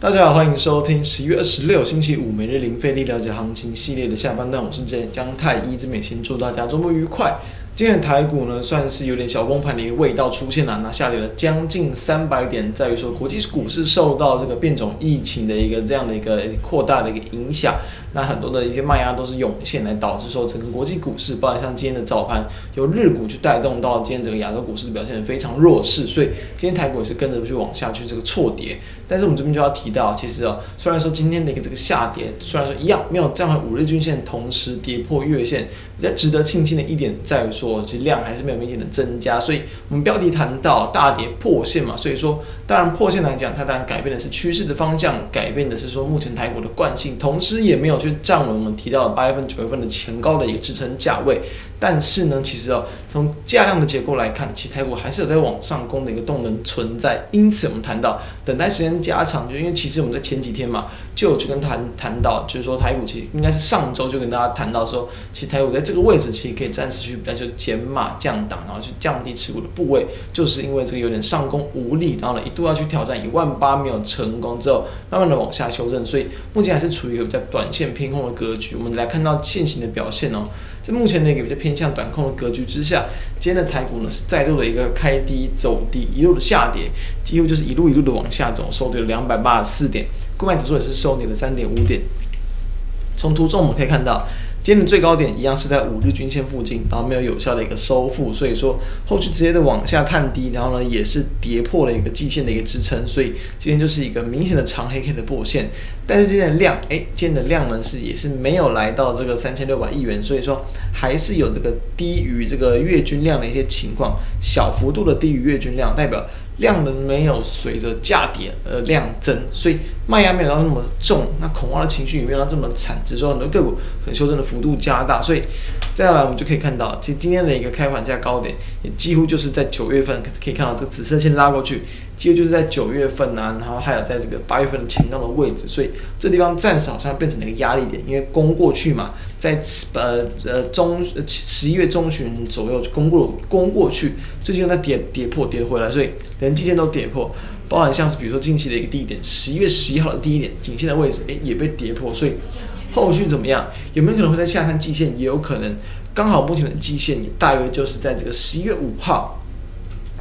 大家好，欢迎收听十一月二十六星期五每日零费力了解行情系列的下半段，我是江太一，这边先祝大家周末愉快。今天的台股呢，算是有点小崩盘的一个味道出现了，那下跌了将近三百点，在于说国际股市受到这个变种疫情的一个这样的一个扩大的一个影响。那很多的一些卖压都是涌现来导致说整个国际股市，包括像今天的早盘由日股去带动到今天整个亚洲股市的表现非常弱势，所以今天台股也是跟着去往下去这个错跌。但是我们这边就要提到，其实哦，虽然说今天的一个这个下跌，虽然说一样没有站回五日均线，同时跌破月线，比较值得庆幸的一点在于说，其实量还是没有明显的增加。所以我们标题谈到大跌破线嘛，所以说当然破线来讲，它当然改变的是趋势的方向，改变的是说目前台股的惯性，同时也没有。去站稳我们提到的八月份、九月份的前高的一个支撑价位，但是呢，其实哦，从价量的结构来看，其实台股还是有在往上攻的一个动能存在。因此，我们谈到等待时间加长，就因为其实我们在前几天嘛，就有去跟谈谈到，就是说台股其实应该是上周就跟大家谈到说，其实台股在这个位置其实可以暂时去，比较就减码降档，然后去降低持股的部位，就是因为这个有点上攻无力，然后呢一度要去挑战一万八没有成功之后，慢慢的往下修正，所以目前还是处于一个比较短线。偏空的格局，我们来看到现行的表现哦，在目前的一个比较偏向短空的格局之下，今天的台股呢是再度的一个开低走低，一路的下跌，几乎就是一路一路的往下走，收跌了两百八十四点，柜买指数也是收跌了三点五点。从图中我们可以看到。今天的最高点一样是在五日均线附近，然后没有有效的一个收复，所以说后续直接的往下探低，然后呢也是跌破了一个季线的一个支撑，所以今天就是一个明显的长黑 K 的破线。但是今天的量，哎，今天的量呢是也是没有来到这个三千六百亿元，所以说还是有这个低于这个月均量的一些情况，小幅度的低于月均量，代表。量能没有随着价点而量增，所以卖压没有到那么重，那恐慌的情绪也没有到这么惨，只是说很多个股可能修正的幅度加大，所以接下来我们就可以看到，其实今天的一个开盘价高点也几乎就是在九月份可以看到这个紫色线拉过去，几乎就是在九月份啊，然后还有在这个八月份的前高的位置，所以这地方暂时好像变成了一个压力点，因为攻过去嘛，在呃呃中十一月中旬左右攻过攻过去，最近又在跌跌破跌回来，所以。连季线都跌破，包含像是比如说近期的一个低点，十一月十一号的低点，颈线的位置，诶也被跌破，所以后续怎么样？有没有可能会在下探季线？也有可能，刚好目前的季线也大约就是在这个十一月五号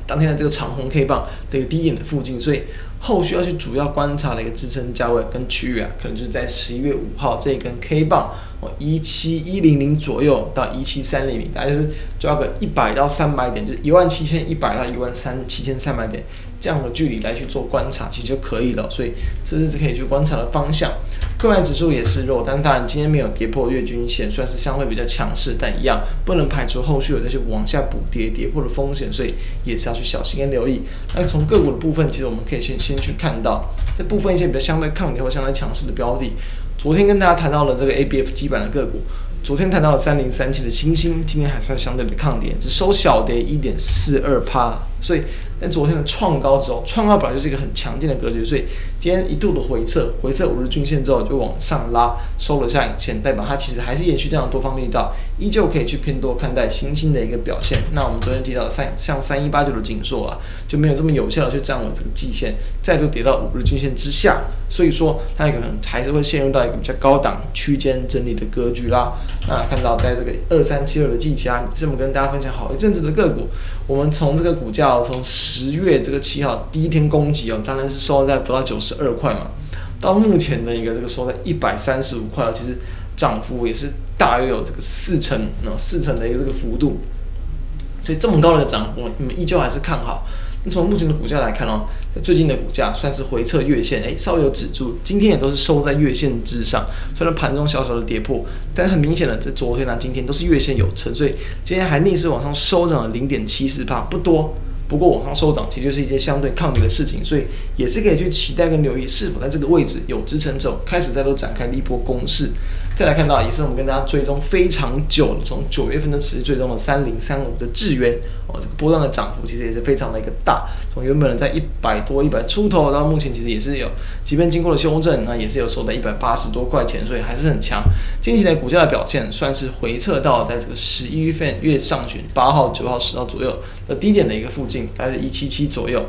当天的这个长红 K 棒的一个低点的附近，所以后续要去主要观察的一个支撑价位跟区域啊，可能就是在十一月五号这一根 K 棒哦一七一零零左右到一七三零零，大概是抓个一百到三百点，就是一万七千一百到一万三七千三百点。这样的距离来去做观察，其实就可以了。所以这是可以去观察的方向。柜买指数也是弱，但当然今天没有跌破月均线，算是相对比较强势，但一样不能排除后续有再去往下补跌跌破的风险，所以也是要去小心跟留意。那从个股的部分，其实我们可以先先去看到这部分一些比较相对抗跌或相对强势的标的。昨天跟大家谈到了这个 ABF 基板的个股，昨天谈到了三零三七的欣兴，今天还算相对的抗跌，只收小跌一点四二趴，所以。但昨天的创高之后，创高本来就是一个很强劲的格局，所以今天一度的回撤，回撤五日均线之后就往上拉，收了下影线，代表它其实还是延续这样多方力道，依旧可以去偏多看待新兴的一个表现。那我们昨天提到三像三一八九的景硕啊，就没有这么有效的去站稳这个季线，再度跌到五日均线之下，所以说它可能还是会陷入到一个比较高档区间整理的格局啦。那看到在这个二三七二的技嘉，这么跟大家分享好一阵子的个股，我们从这个股价从十月这个七号第一天攻击哦，当然是收在不到九十二块嘛，到目前的一个这个收在一百三十五块，其实涨幅也是大约有这个四成，那四成的一个这个幅度，所以这么高的涨幅，你们依旧还是看好。那从目前的股价来看哦，在最近的股价算是回撤月线，诶，稍微有止住，今天也都是收在月线之上。虽然盘中小小的跌破，但很明显的，在昨天啊、今天都是月线有撑，所以今天还逆势往上收涨了零点七四帕，不多。不过往上收涨，其实就是一件相对抗跌的事情，所以也是可以去期待跟留意，是否在这个位置有支撑之后，开始再度展开一波攻势。再来看到，也是我们跟大家追踪非常久的，从九月份的持续追踪的三零三五的智原哦，这个波段的涨幅其实也是非常的一个大，从原本的在一百多、一百出头，到目前其实也是有，即便经过了修正，那也是有收在一百八十多块钱，所以还是很强。近期的股价的表现算是回测到在这个十一月份月上旬八号、九号、十号左右的低点的一个附近，大概是一七七左右。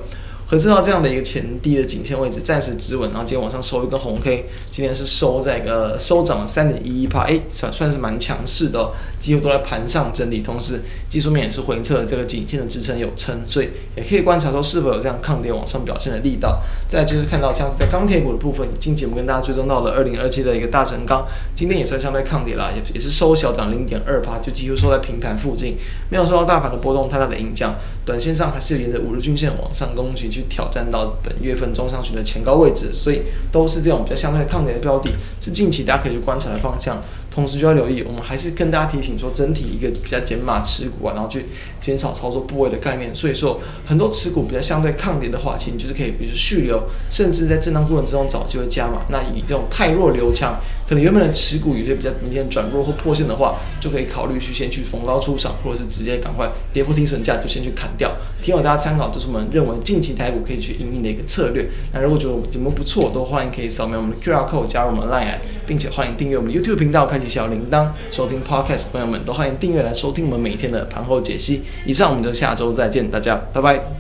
可知道这样的一个前低的颈线位置暂时止稳，然后今天往上收一根红 K，今天是收在一个收涨了三点一一趴，哎，算算是蛮强势的，几乎都在盘上整理，同时技术面也是回测了这个颈线的支撑有撑，所以也可以观察说是否有这样抗跌往上表现的力道。再就是看到像是在钢铁股的部分，近节目跟大家追踪到了二零二七的一个大成钢，今天也算相对抗跌了，也也是收小涨零点二趴，就几乎收在平盘附近，没有受到大盘的波动太大的影响，短线上还是有沿着五日均线往上攻击去挑战到。本月份中上旬的前高位置，所以都是这种比较相对抗跌的标的，是近期大家可以去观察的方向。同时就要留意，我们还是跟大家提醒说，整体一个比较减码持股啊，然后去减少操作部位的概念。所以说，很多持股比较相对抗跌的话，其实你就是可以，比如续留，甚至在震荡过程之中找机会加码。那以这种太弱留强，可能原本的持股有些比较明显转弱或破线的话，就可以考虑去先去逢高出场，或者是直接赶快跌破停损价就先去砍掉。提供大家参考，这是我们认为近期台股可以去因应的一个策略。那如果觉得我们节目不错，都欢迎可以扫描我们的 QR code 加入我们的 Line，并且欢迎订阅我们 YouTube 频道，开启小铃铛，收听 Podcast 朋友们都欢迎订阅来收听我们每天的盘后解析。以上，我们就下周再见，大家拜拜。